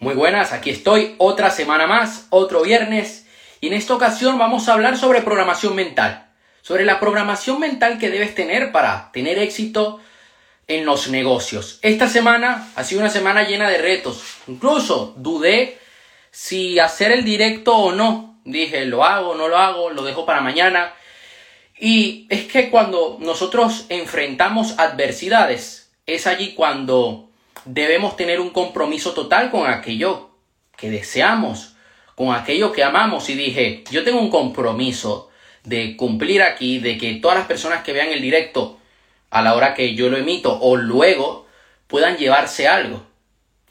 Muy buenas, aquí estoy, otra semana más, otro viernes, y en esta ocasión vamos a hablar sobre programación mental, sobre la programación mental que debes tener para tener éxito en los negocios. Esta semana ha sido una semana llena de retos, incluso dudé si hacer el directo o no, dije, lo hago, no lo hago, lo dejo para mañana, y es que cuando nosotros enfrentamos adversidades, es allí cuando debemos tener un compromiso total con aquello que deseamos, con aquello que amamos. Y dije, yo tengo un compromiso de cumplir aquí, de que todas las personas que vean el directo a la hora que yo lo emito o luego puedan llevarse algo.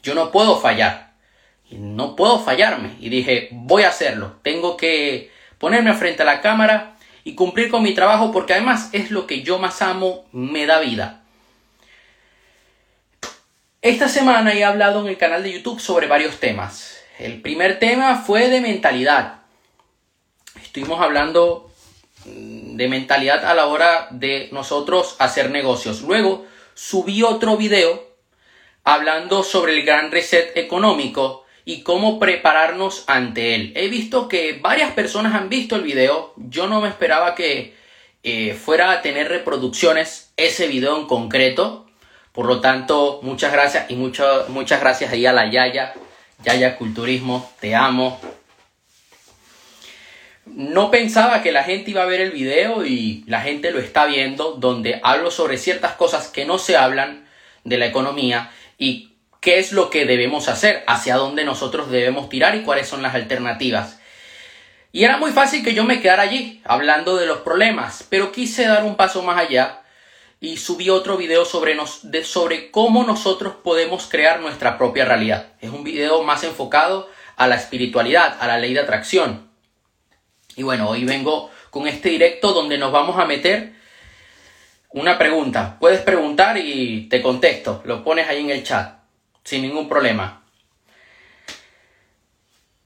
Yo no puedo fallar. No puedo fallarme. Y dije, voy a hacerlo. Tengo que ponerme frente a la cámara y cumplir con mi trabajo porque además es lo que yo más amo, me da vida. Esta semana he hablado en el canal de YouTube sobre varios temas. El primer tema fue de mentalidad. Estuvimos hablando mm, de mentalidad a la hora de nosotros hacer negocios. Luego subí otro video hablando sobre el gran reset económico y cómo prepararnos ante él. He visto que varias personas han visto el video. Yo no me esperaba que eh, fuera a tener reproducciones ese video en concreto. Por lo tanto, muchas gracias y muchas gracias ahí a la Yaya, Yaya Culturismo, te amo. No pensaba que la gente iba a ver el video y la gente lo está viendo, donde hablo sobre ciertas cosas que no se hablan de la economía y qué es lo que debemos hacer, hacia dónde nosotros debemos tirar y cuáles son las alternativas. Y era muy fácil que yo me quedara allí hablando de los problemas, pero quise dar un paso más allá y subí otro video sobre, sobre cómo nosotros podemos crear nuestra propia realidad. Es un video más enfocado a la espiritualidad, a la ley de atracción. Y bueno, hoy vengo con este directo donde nos vamos a meter una pregunta. Puedes preguntar y te contesto. Lo pones ahí en el chat, sin ningún problema.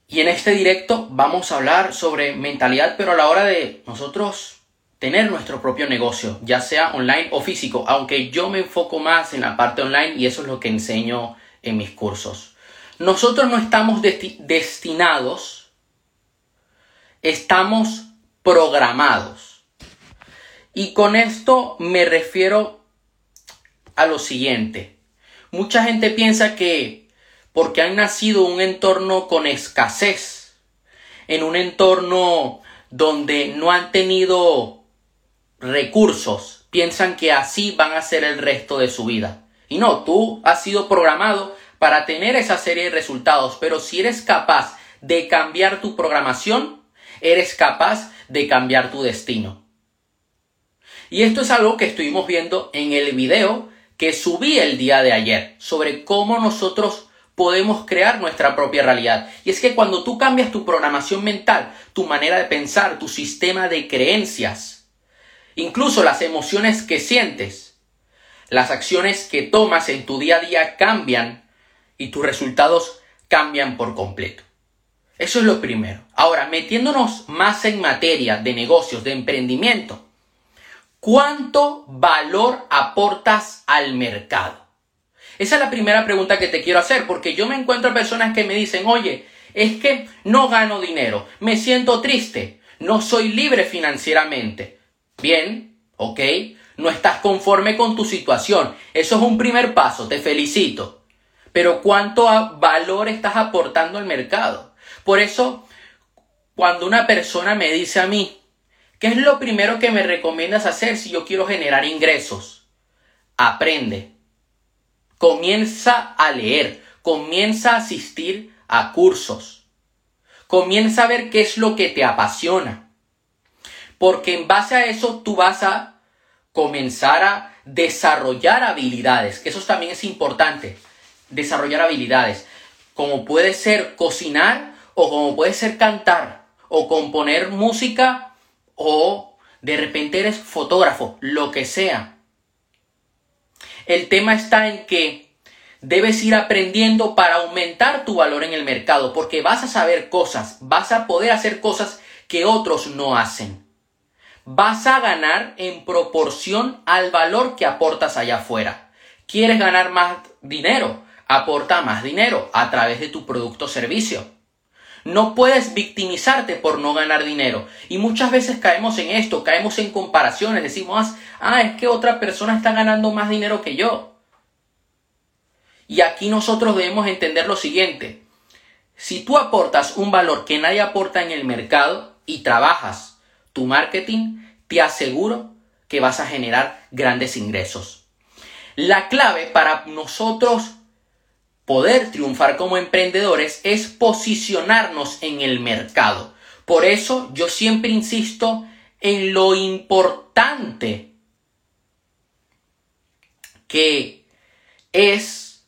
Y en este directo vamos a hablar sobre mentalidad, pero a la hora de nosotros tener nuestro propio negocio, ya sea online o físico, aunque yo me enfoco más en la parte online y eso es lo que enseño en mis cursos. Nosotros no estamos destinados, estamos programados. Y con esto me refiero a lo siguiente. Mucha gente piensa que porque han nacido un entorno con escasez, en un entorno donde no han tenido recursos, piensan que así van a ser el resto de su vida. Y no, tú has sido programado para tener esa serie de resultados, pero si eres capaz de cambiar tu programación, eres capaz de cambiar tu destino. Y esto es algo que estuvimos viendo en el video que subí el día de ayer sobre cómo nosotros podemos crear nuestra propia realidad. Y es que cuando tú cambias tu programación mental, tu manera de pensar, tu sistema de creencias, Incluso las emociones que sientes, las acciones que tomas en tu día a día cambian y tus resultados cambian por completo. Eso es lo primero. Ahora, metiéndonos más en materia de negocios, de emprendimiento, ¿cuánto valor aportas al mercado? Esa es la primera pregunta que te quiero hacer, porque yo me encuentro personas que me dicen, oye, es que no gano dinero, me siento triste, no soy libre financieramente. Bien, ok, no estás conforme con tu situación. Eso es un primer paso, te felicito. Pero ¿cuánto valor estás aportando al mercado? Por eso, cuando una persona me dice a mí, ¿qué es lo primero que me recomiendas hacer si yo quiero generar ingresos? Aprende. Comienza a leer, comienza a asistir a cursos. Comienza a ver qué es lo que te apasiona porque en base a eso tú vas a comenzar a desarrollar habilidades, eso también es importante, desarrollar habilidades, como puede ser cocinar o como puede ser cantar o componer música o de repente eres fotógrafo, lo que sea. El tema está en que debes ir aprendiendo para aumentar tu valor en el mercado, porque vas a saber cosas, vas a poder hacer cosas que otros no hacen vas a ganar en proporción al valor que aportas allá afuera. ¿Quieres ganar más dinero? Aporta más dinero a través de tu producto o servicio. No puedes victimizarte por no ganar dinero. Y muchas veces caemos en esto, caemos en comparaciones, decimos, ah, es que otra persona está ganando más dinero que yo. Y aquí nosotros debemos entender lo siguiente. Si tú aportas un valor que nadie aporta en el mercado y trabajas tu marketing, te aseguro que vas a generar grandes ingresos. La clave para nosotros poder triunfar como emprendedores es posicionarnos en el mercado. Por eso yo siempre insisto en lo importante que es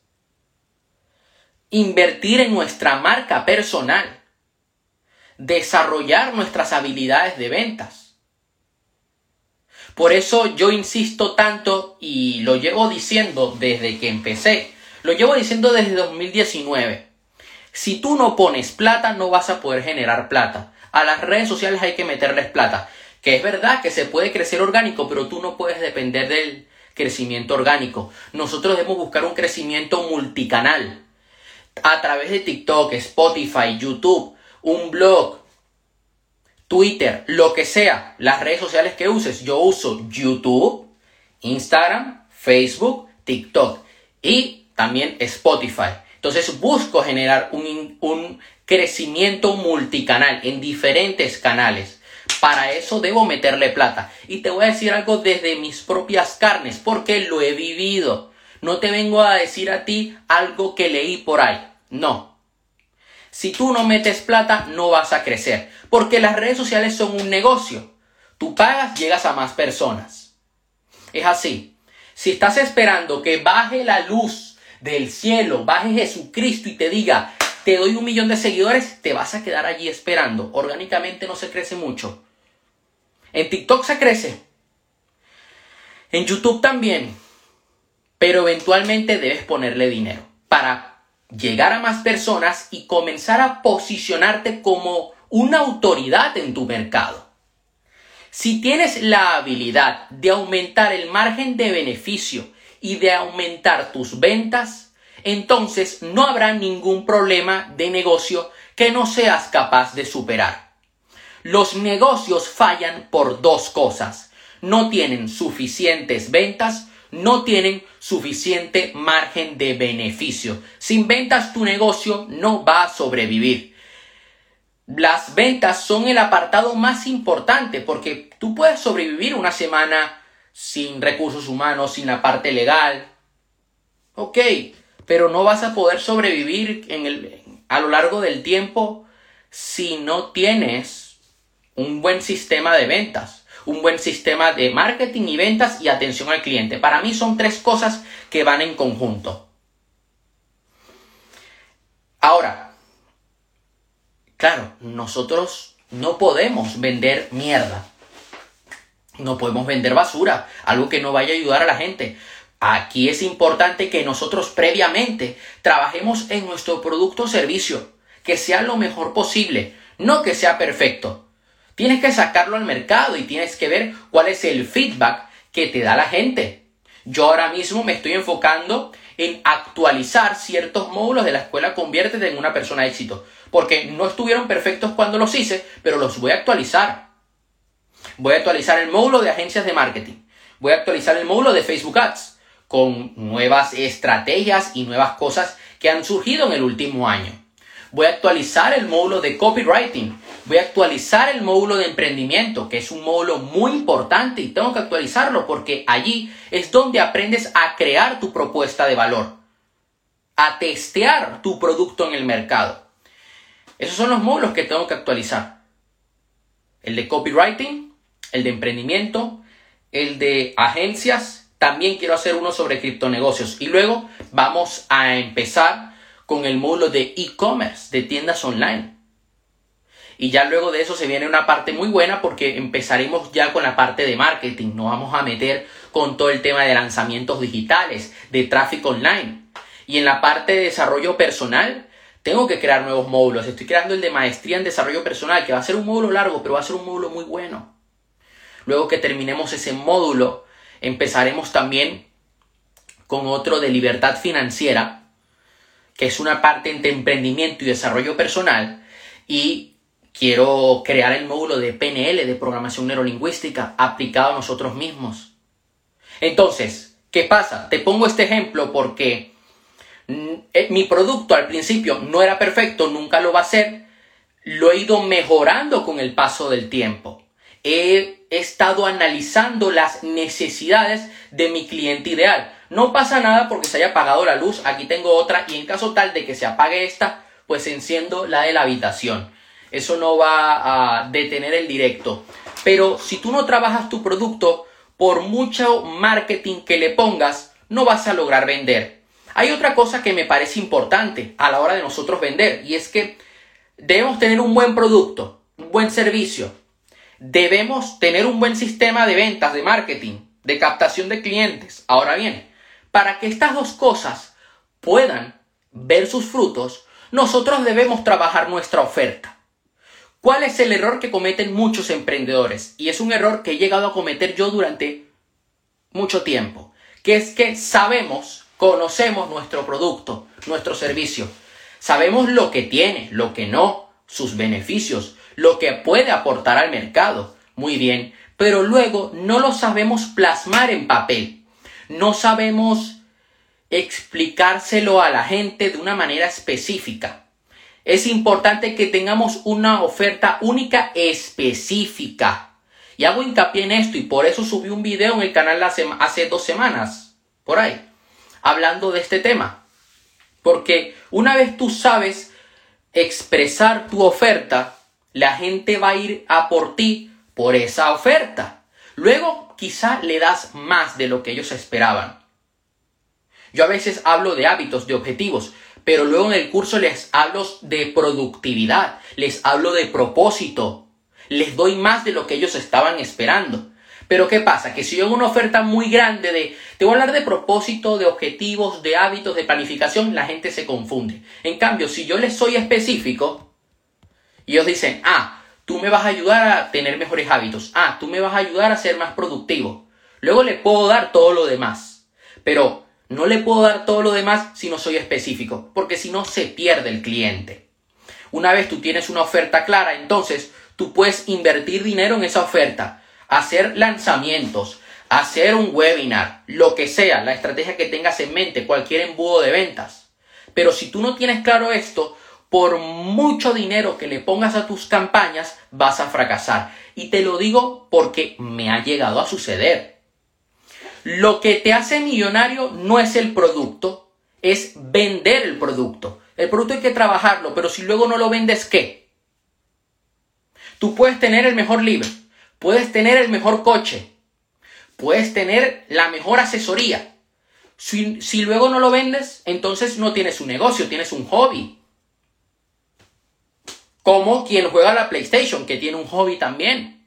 invertir en nuestra marca personal, desarrollar nuestras habilidades de ventas. Por eso yo insisto tanto y lo llevo diciendo desde que empecé lo llevo diciendo desde 2019. Si tú no pones plata, no vas a poder generar plata. A las redes sociales hay que meterles plata. Que es verdad que se puede crecer orgánico, pero tú no puedes depender del crecimiento orgánico. Nosotros debemos buscar un crecimiento multicanal. A través de TikTok, Spotify, YouTube, un blog, Twitter, lo que sea, las redes sociales que uses. Yo uso YouTube, Instagram, Facebook, TikTok. Y también Spotify. Entonces busco generar un, un crecimiento multicanal en diferentes canales. Para eso debo meterle plata. Y te voy a decir algo desde mis propias carnes, porque lo he vivido. No te vengo a decir a ti algo que leí por ahí. No. Si tú no metes plata, no vas a crecer. Porque las redes sociales son un negocio. Tú pagas, llegas a más personas. Es así. Si estás esperando que baje la luz del cielo baje Jesucristo y te diga, te doy un millón de seguidores, te vas a quedar allí esperando. Orgánicamente no se crece mucho. En TikTok se crece. En YouTube también. Pero eventualmente debes ponerle dinero para llegar a más personas y comenzar a posicionarte como una autoridad en tu mercado. Si tienes la habilidad de aumentar el margen de beneficio y de aumentar tus ventas, entonces no habrá ningún problema de negocio que no seas capaz de superar. Los negocios fallan por dos cosas. No tienen suficientes ventas, no tienen suficiente margen de beneficio. Sin ventas tu negocio no va a sobrevivir. Las ventas son el apartado más importante porque tú puedes sobrevivir una semana sin recursos humanos, sin la parte legal. Ok, pero no vas a poder sobrevivir en el, a lo largo del tiempo si no tienes un buen sistema de ventas, un buen sistema de marketing y ventas y atención al cliente. Para mí son tres cosas que van en conjunto. Ahora, claro, nosotros no podemos vender mierda. No podemos vender basura, algo que no vaya a ayudar a la gente. Aquí es importante que nosotros previamente trabajemos en nuestro producto o servicio, que sea lo mejor posible, no que sea perfecto. Tienes que sacarlo al mercado y tienes que ver cuál es el feedback que te da la gente. Yo ahora mismo me estoy enfocando en actualizar ciertos módulos de la escuela Conviértete en una persona de éxito, porque no estuvieron perfectos cuando los hice, pero los voy a actualizar. Voy a actualizar el módulo de agencias de marketing. Voy a actualizar el módulo de Facebook Ads con nuevas estrategias y nuevas cosas que han surgido en el último año. Voy a actualizar el módulo de copywriting. Voy a actualizar el módulo de emprendimiento, que es un módulo muy importante y tengo que actualizarlo porque allí es donde aprendes a crear tu propuesta de valor, a testear tu producto en el mercado. Esos son los módulos que tengo que actualizar. El de copywriting, el de emprendimiento, el de agencias, también quiero hacer uno sobre criptonegocios. Y luego vamos a empezar con el módulo de e-commerce, de tiendas online. Y ya luego de eso se viene una parte muy buena porque empezaremos ya con la parte de marketing. Nos vamos a meter con todo el tema de lanzamientos digitales, de tráfico online. Y en la parte de desarrollo personal, tengo que crear nuevos módulos. Estoy creando el de maestría en desarrollo personal, que va a ser un módulo largo, pero va a ser un módulo muy bueno. Luego que terminemos ese módulo, empezaremos también con otro de libertad financiera, que es una parte entre emprendimiento y desarrollo personal, y quiero crear el módulo de PNL, de programación neurolingüística, aplicado a nosotros mismos. Entonces, ¿qué pasa? Te pongo este ejemplo porque mm, eh, mi producto al principio no era perfecto, nunca lo va a ser, lo he ido mejorando con el paso del tiempo. He estado analizando las necesidades de mi cliente ideal. No pasa nada porque se haya apagado la luz, aquí tengo otra y en caso tal de que se apague esta, pues enciendo la de la habitación. Eso no va a detener el directo. Pero si tú no trabajas tu producto, por mucho marketing que le pongas, no vas a lograr vender. Hay otra cosa que me parece importante a la hora de nosotros vender y es que debemos tener un buen producto, un buen servicio. Debemos tener un buen sistema de ventas, de marketing, de captación de clientes. Ahora bien, para que estas dos cosas puedan ver sus frutos, nosotros debemos trabajar nuestra oferta. ¿Cuál es el error que cometen muchos emprendedores? Y es un error que he llegado a cometer yo durante mucho tiempo, que es que sabemos, conocemos nuestro producto, nuestro servicio, sabemos lo que tiene, lo que no, sus beneficios, lo que puede aportar al mercado, muy bien, pero luego no lo sabemos plasmar en papel, no sabemos explicárselo a la gente de una manera específica. Es importante que tengamos una oferta única específica. Y hago hincapié en esto y por eso subí un video en el canal hace, hace dos semanas, por ahí, hablando de este tema. Porque una vez tú sabes expresar tu oferta, la gente va a ir a por ti por esa oferta. Luego quizá le das más de lo que ellos esperaban. Yo a veces hablo de hábitos, de objetivos, pero luego en el curso les hablo de productividad, les hablo de propósito, les doy más de lo que ellos estaban esperando. Pero ¿qué pasa? Que si yo hago una oferta muy grande de, te voy a hablar de propósito, de objetivos, de hábitos, de planificación, la gente se confunde. En cambio, si yo les soy específico, ellos dicen, ah, tú me vas a ayudar a tener mejores hábitos, ah, tú me vas a ayudar a ser más productivo. Luego le puedo dar todo lo demás. Pero no le puedo dar todo lo demás si no soy específico, porque si no se pierde el cliente. Una vez tú tienes una oferta clara, entonces tú puedes invertir dinero en esa oferta, hacer lanzamientos, hacer un webinar, lo que sea, la estrategia que tengas en mente, cualquier embudo de ventas. Pero si tú no tienes claro esto, por mucho dinero que le pongas a tus campañas, vas a fracasar. Y te lo digo porque me ha llegado a suceder. Lo que te hace millonario no es el producto, es vender el producto. El producto hay que trabajarlo, pero si luego no lo vendes, ¿qué? Tú puedes tener el mejor libro, puedes tener el mejor coche, puedes tener la mejor asesoría. Si, si luego no lo vendes, entonces no tienes un negocio, tienes un hobby. Como quien juega a la PlayStation, que tiene un hobby también.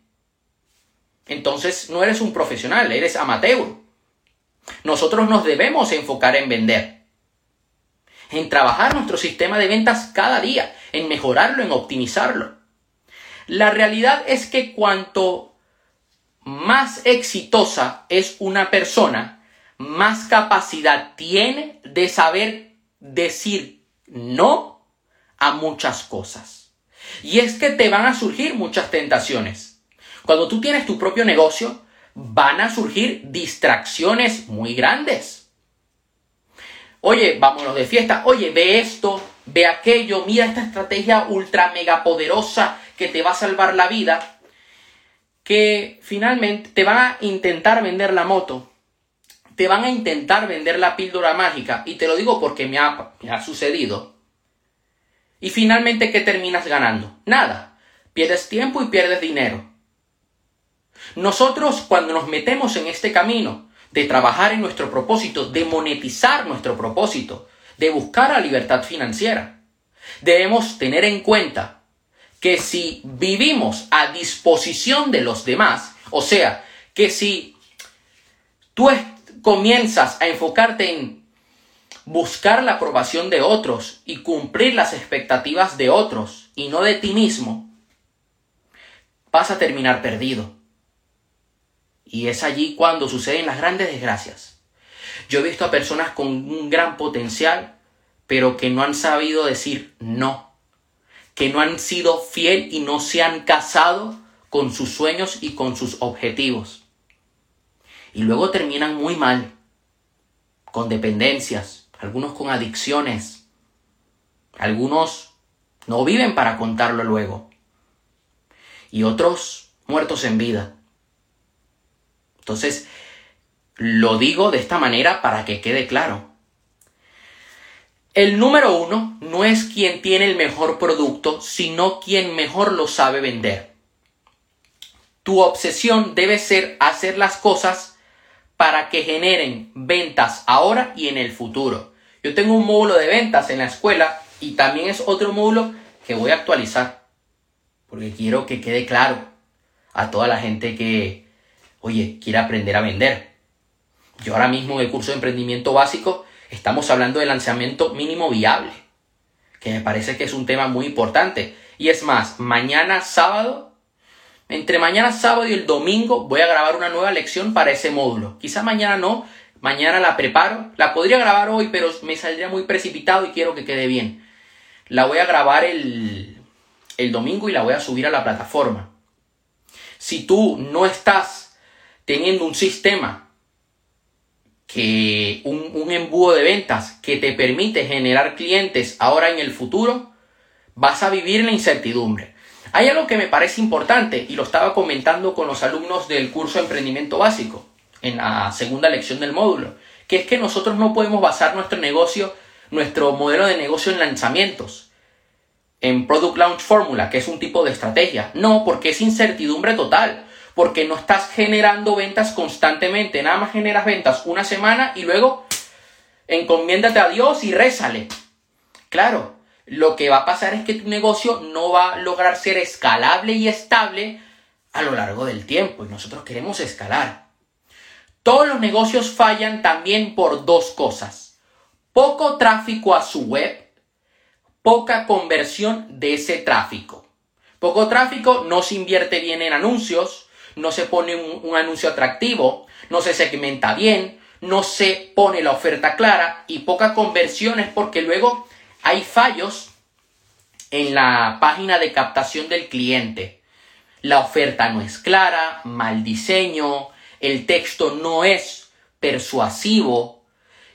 Entonces no eres un profesional, eres amateur. Nosotros nos debemos enfocar en vender, en trabajar nuestro sistema de ventas cada día, en mejorarlo, en optimizarlo. La realidad es que cuanto más exitosa es una persona, más capacidad tiene de saber decir no a muchas cosas. Y es que te van a surgir muchas tentaciones. Cuando tú tienes tu propio negocio, van a surgir distracciones muy grandes. Oye, vámonos de fiesta. Oye, ve esto, ve aquello, mira esta estrategia ultra mega poderosa que te va a salvar la vida. Que finalmente te van a intentar vender la moto. Te van a intentar vender la píldora mágica. Y te lo digo porque me ha, sucedido. Y finalmente, ¿qué terminas ganando? Nada. Pierdes tiempo y pierdes dinero. Nosotros cuando nos metemos en este camino de trabajar en nuestro propósito, de monetizar nuestro propósito, de buscar la libertad financiera, debemos tener en cuenta que si vivimos a disposición de los demás, o sea, que si tú comienzas a enfocarte en buscar la aprobación de otros y cumplir las expectativas de otros y no de ti mismo, vas a terminar perdido. Y es allí cuando suceden las grandes desgracias. Yo he visto a personas con un gran potencial, pero que no han sabido decir no, que no han sido fiel y no se han casado con sus sueños y con sus objetivos. Y luego terminan muy mal, con dependencias, algunos con adicciones, algunos no viven para contarlo luego, y otros muertos en vida. Entonces, lo digo de esta manera para que quede claro. El número uno no es quien tiene el mejor producto, sino quien mejor lo sabe vender. Tu obsesión debe ser hacer las cosas para que generen ventas ahora y en el futuro. Yo tengo un módulo de ventas en la escuela y también es otro módulo que voy a actualizar. Porque quiero que quede claro a toda la gente que, oye, quiere aprender a vender. Yo ahora mismo en el curso de emprendimiento básico estamos hablando de lanzamiento mínimo viable, que me parece que es un tema muy importante. Y es más, mañana sábado, entre mañana sábado y el domingo voy a grabar una nueva lección para ese módulo. Quizá mañana no, mañana la preparo, la podría grabar hoy, pero me saldría muy precipitado y quiero que quede bien. La voy a grabar el, el domingo y la voy a subir a la plataforma. Si tú no estás teniendo un sistema que un, embudo de ventas que te permite generar clientes ahora en el futuro, vas a vivir la incertidumbre. Hay algo que me parece importante y lo estaba comentando con los alumnos del curso de emprendimiento básico en la segunda lección del módulo, que es que nosotros no podemos basar nuestro negocio, nuestro modelo de negocio en lanzamientos, en Product Launch Formula, que es un tipo de estrategia. No, porque es incertidumbre total porque no estás generando ventas constantemente. Nada más generas ventas una semana y luego encomiéndate a Dios y rézale. Claro, lo que va a pasar es que tu negocio no va a lograr ser escalable y estable a lo largo del tiempo y nosotros queremos escalar. Todos los negocios fallan también por dos cosas. Poco tráfico a su web, poca conversión de ese tráfico. Poco tráfico no se invierte bien en anuncios, no se pone un, anuncio atractivo, no se segmenta bien, no se pone la oferta clara y pocas conversiones porque luego hay fallos en la página de captación del cliente. La oferta no es clara, mal diseño, el texto no es persuasivo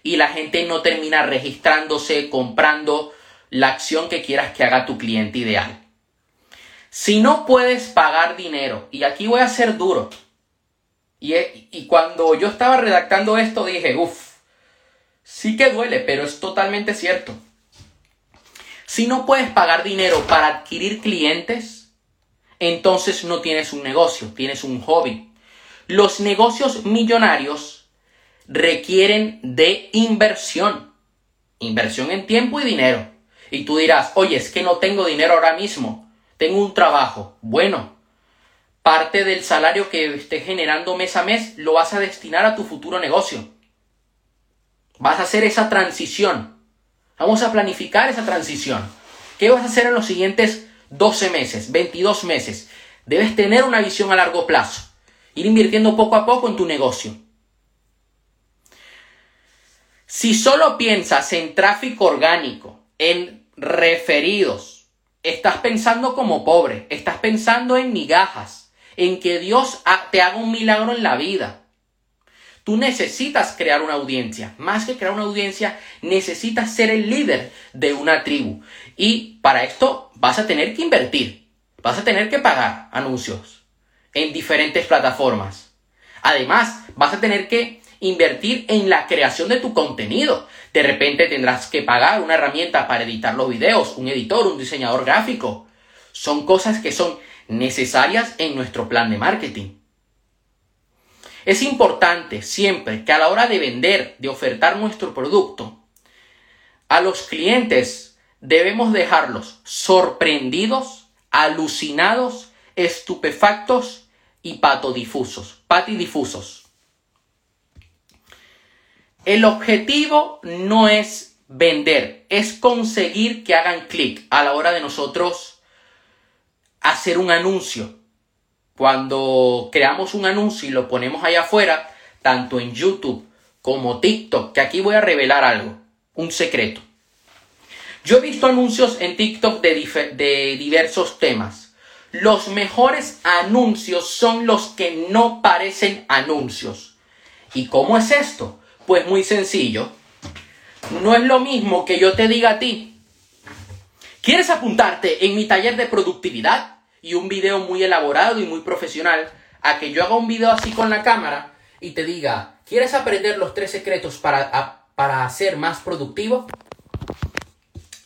y la gente no termina registrándose, comprando la acción que quieras que haga tu cliente ideal. Si no puedes pagar dinero, y aquí voy a ser duro, y, cuando yo estaba redactando esto dije, uff, sí que duele, pero es totalmente cierto. Si no puedes pagar dinero para adquirir clientes, entonces no tienes un negocio, tienes un hobby. Los negocios millonarios requieren de inversión, inversión en tiempo y dinero. Y tú dirás, oye, es que no tengo dinero ahora mismo tengo un trabajo, bueno, parte del salario que esté generando mes a mes lo vas a destinar a tu futuro negocio. Vas a hacer esa transición. Vamos a planificar esa transición. ¿Qué vas a hacer en los siguientes 12 meses, 22 meses? Debes tener una visión a largo plazo. Ir invirtiendo poco a poco en tu negocio. Si solo piensas en tráfico orgánico, en referidos, estás pensando como pobre, estás pensando en migajas, en que Dios te haga un milagro en la vida. Tú necesitas crear una audiencia. Más que crear una audiencia, necesitas ser el líder de una tribu. Y para esto vas a tener que invertir. Vas a tener que pagar anuncios en diferentes plataformas. Además, vas a tener que invertir en la creación de tu contenido. De repente tendrás que pagar una herramienta para editar los videos, un editor, un diseñador gráfico. Son cosas que son necesarias en nuestro plan de marketing. Es importante siempre que a la hora de vender, de ofertar nuestro producto, a los clientes debemos dejarlos sorprendidos, alucinados, estupefactos y patodifusos, patidifusos. El objetivo no es vender, es conseguir que hagan clic a la hora de nosotros hacer un anuncio. Cuando creamos un anuncio y lo ponemos allá afuera, tanto en YouTube como TikTok, que aquí voy a revelar algo, un secreto. Yo he visto anuncios en TikTok de, de diversos temas. Los mejores anuncios son los que no parecen anuncios. ¿Y cómo es esto? Pues muy sencillo. No es lo mismo que yo te diga a ti. ¿Quieres apuntarte en mi taller de productividad? Y un video muy elaborado y muy profesional. A que yo haga un video así con la cámara y te diga, ¿quieres aprender los tres secretos para, para ser más productivo?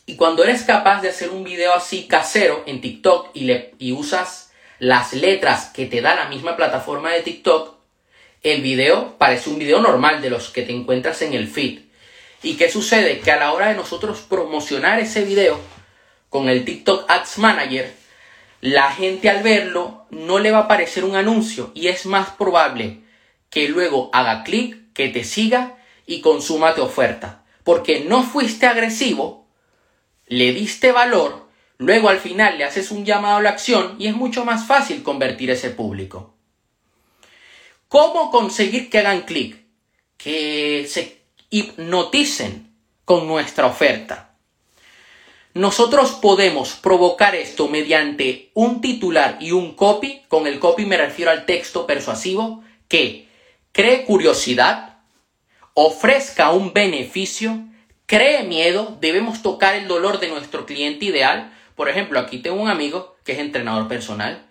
Y cuando eres capaz de hacer un video así casero en TikTok y, le, y usas las letras que te da la misma plataforma de TikTok, el video parece un video normal de los que te encuentras en el feed. ¿Y qué sucede? Que a la hora de nosotros promocionar ese video con el TikTok Ads Manager, la gente al verlo no le va a aparecer un anuncio y es más probable que luego haga clic, que te siga y consuma tu oferta. Porque no fuiste agresivo le diste valor, luego al final le haces un llamado a la acción y es mucho más fácil convertir ese público. ¿Cómo conseguir que hagan clic? Que se hipnoticen con nuestra oferta. Nosotros podemos provocar esto mediante un titular y un copy, con el copy me refiero al texto persuasivo, que cree curiosidad, ofrezca un beneficio cree miedo, debemos tocar el dolor de nuestro cliente ideal. Por ejemplo, aquí tengo un amigo que es entrenador personal.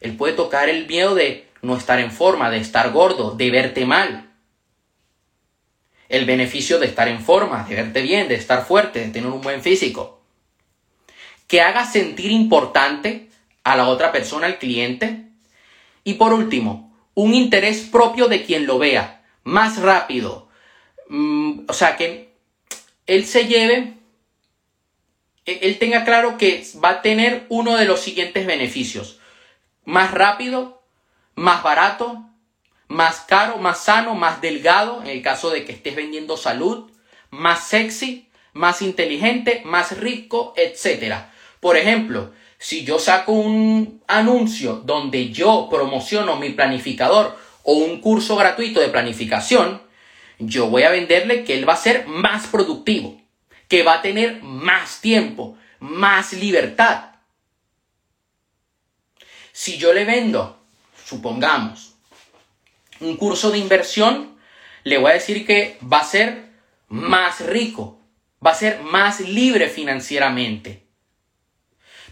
Él puede tocar el miedo de no estar en forma, de estar gordo, de verte mal. El beneficio de estar en forma, de verte bien, de estar fuerte, de tener un buen físico. Que haga sentir importante a la otra persona, al cliente. Y por último, un interés propio de quien lo vea, más rápido. Mm, o sea, que él se lleve, e, él tenga claro que va a tener uno de los siguientes beneficios. Más rápido, más barato, más caro, más sano, más delgado, en el caso de que estés vendiendo salud, más sexy, más inteligente, más rico, etc. Por ejemplo, si yo saco un anuncio donde yo promociono mi planificador o un curso gratuito de planificación, yo voy a venderle que él va a ser más productivo, que va a tener más tiempo, más libertad. Si yo le vendo, supongamos, un curso de inversión, le voy a decir que va a ser más rico, va a ser más libre financieramente.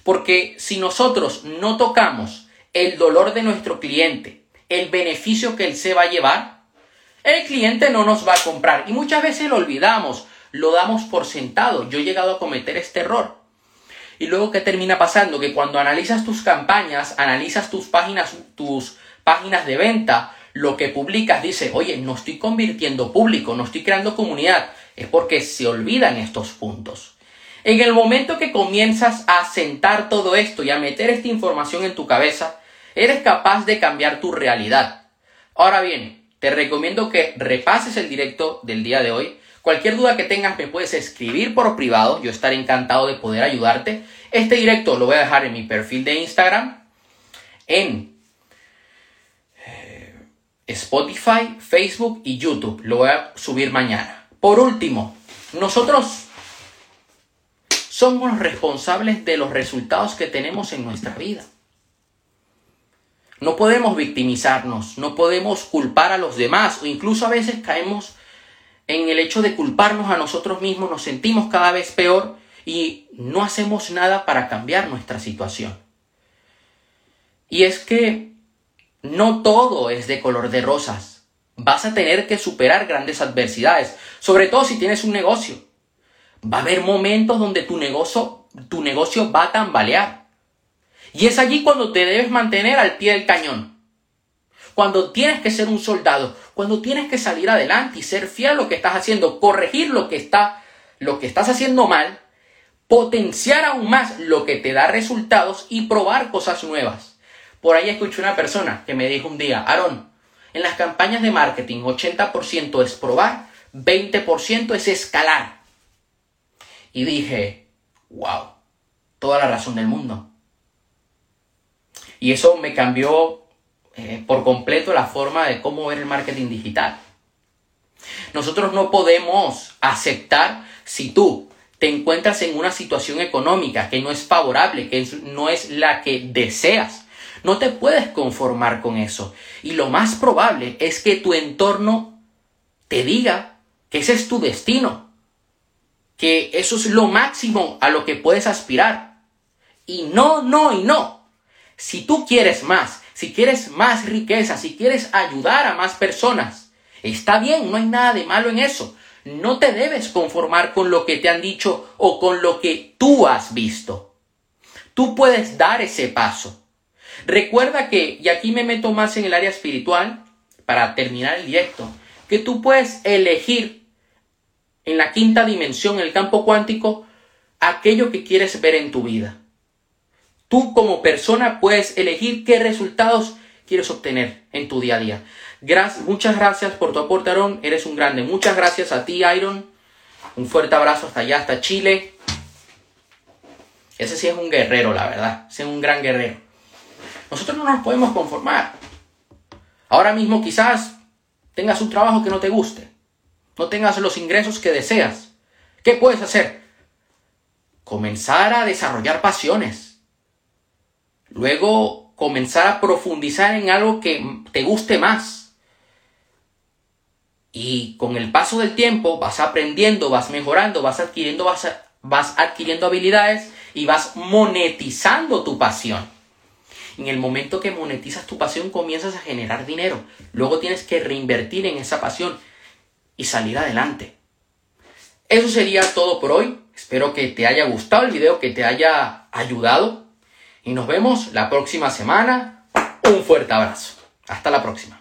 Porque si nosotros no tocamos el dolor de nuestro cliente, el beneficio que él se va a llevar, el cliente no nos va a comprar. Y muchas veces lo olvidamos, lo damos por sentado. Yo he llegado a cometer este error. Y luego, ¿qué termina pasando? Que cuando analizas tus campañas, analizas tus páginas, tus páginas de venta, lo que publicas dice, oye, no estoy convirtiendo público, no estoy creando comunidad. Es porque se olvidan estos puntos. En el momento que comienzas a sentar todo esto y a meter esta información en tu cabeza, eres capaz de cambiar tu realidad. Ahora bien, te recomiendo que repases el directo del día de hoy. Cualquier duda que tengas me puedes escribir por privado, yo estaré encantado de poder ayudarte. Este directo lo voy a dejar en mi perfil de Instagram, en eh, Spotify, Facebook y YouTube. Lo voy a subir mañana. Por último, nosotros somos responsables de los resultados que tenemos en nuestra vida. No podemos victimizarnos, no podemos culpar a los demás o incluso a veces caemos en el hecho de culparnos a nosotros mismos, nos sentimos cada vez peor y no hacemos nada para cambiar nuestra situación. Y es que no todo es de color de rosas. Vas a tener que superar grandes adversidades, sobre todo si tienes un negocio. Va a haber momentos donde tu negocio, tu negocio va a tambalear. Y es allí cuando te debes mantener al pie del cañón. Cuando tienes que ser un soldado, cuando tienes que salir adelante y ser fiel a lo que estás haciendo, corregir lo que está lo que estás haciendo mal, potenciar aún más lo que te da resultados y probar cosas nuevas. Por ahí escuché una persona que me dijo un día, Aaron, en las campañas de marketing 80% es probar, 20% es escalar. Y dije, wow, toda la razón del mundo. Y eso me cambió eh, por completo la forma de cómo ver el marketing digital. Nosotros no podemos aceptar si tú te encuentras en una situación económica que no es favorable, que no es la que deseas. No te puedes conformar con eso. Y lo más probable es que tu entorno te diga que ese es tu destino, que eso es lo máximo a lo que puedes aspirar. Y no, no y no. Si tú quieres más, si quieres más riqueza, si quieres ayudar a más personas, está bien, no hay nada de malo en eso. No te debes conformar con lo que te han dicho o con lo que tú has visto. Tú puedes dar ese paso. Recuerda que, y aquí me meto más en el área espiritual, para terminar el directo, que tú puedes elegir en la quinta dimensión, en el campo cuántico, aquello que quieres ver en tu vida. Tú como persona puedes elegir qué resultados quieres obtener en tu día a día. muchas gracias por tu aporte, Aaron. Eres un grande. Muchas gracias a ti, Iron. Un fuerte abrazo hasta allá, hasta Chile. Ese sí es un guerrero, la verdad. Ese es un gran guerrero. Nosotros no nos podemos conformar. Ahora mismo quizás tengas un trabajo que no te guste. No tengas los ingresos que deseas. ¿Qué puedes hacer? Comenzar a desarrollar pasiones Luego comenzar a profundizar en algo que te guste más. Y con el paso del tiempo vas aprendiendo, vas mejorando, vas adquiriendo, vas, vas adquiriendo habilidades y vas monetizando tu pasión. En el momento que monetizas tu pasión comienzas a generar dinero. Luego tienes que reinvertir en esa pasión y salir adelante. Eso sería todo por hoy. Espero que te haya gustado el video, que te haya ayudado y nos vemos la próxima semana. Un fuerte abrazo. Hasta la próxima.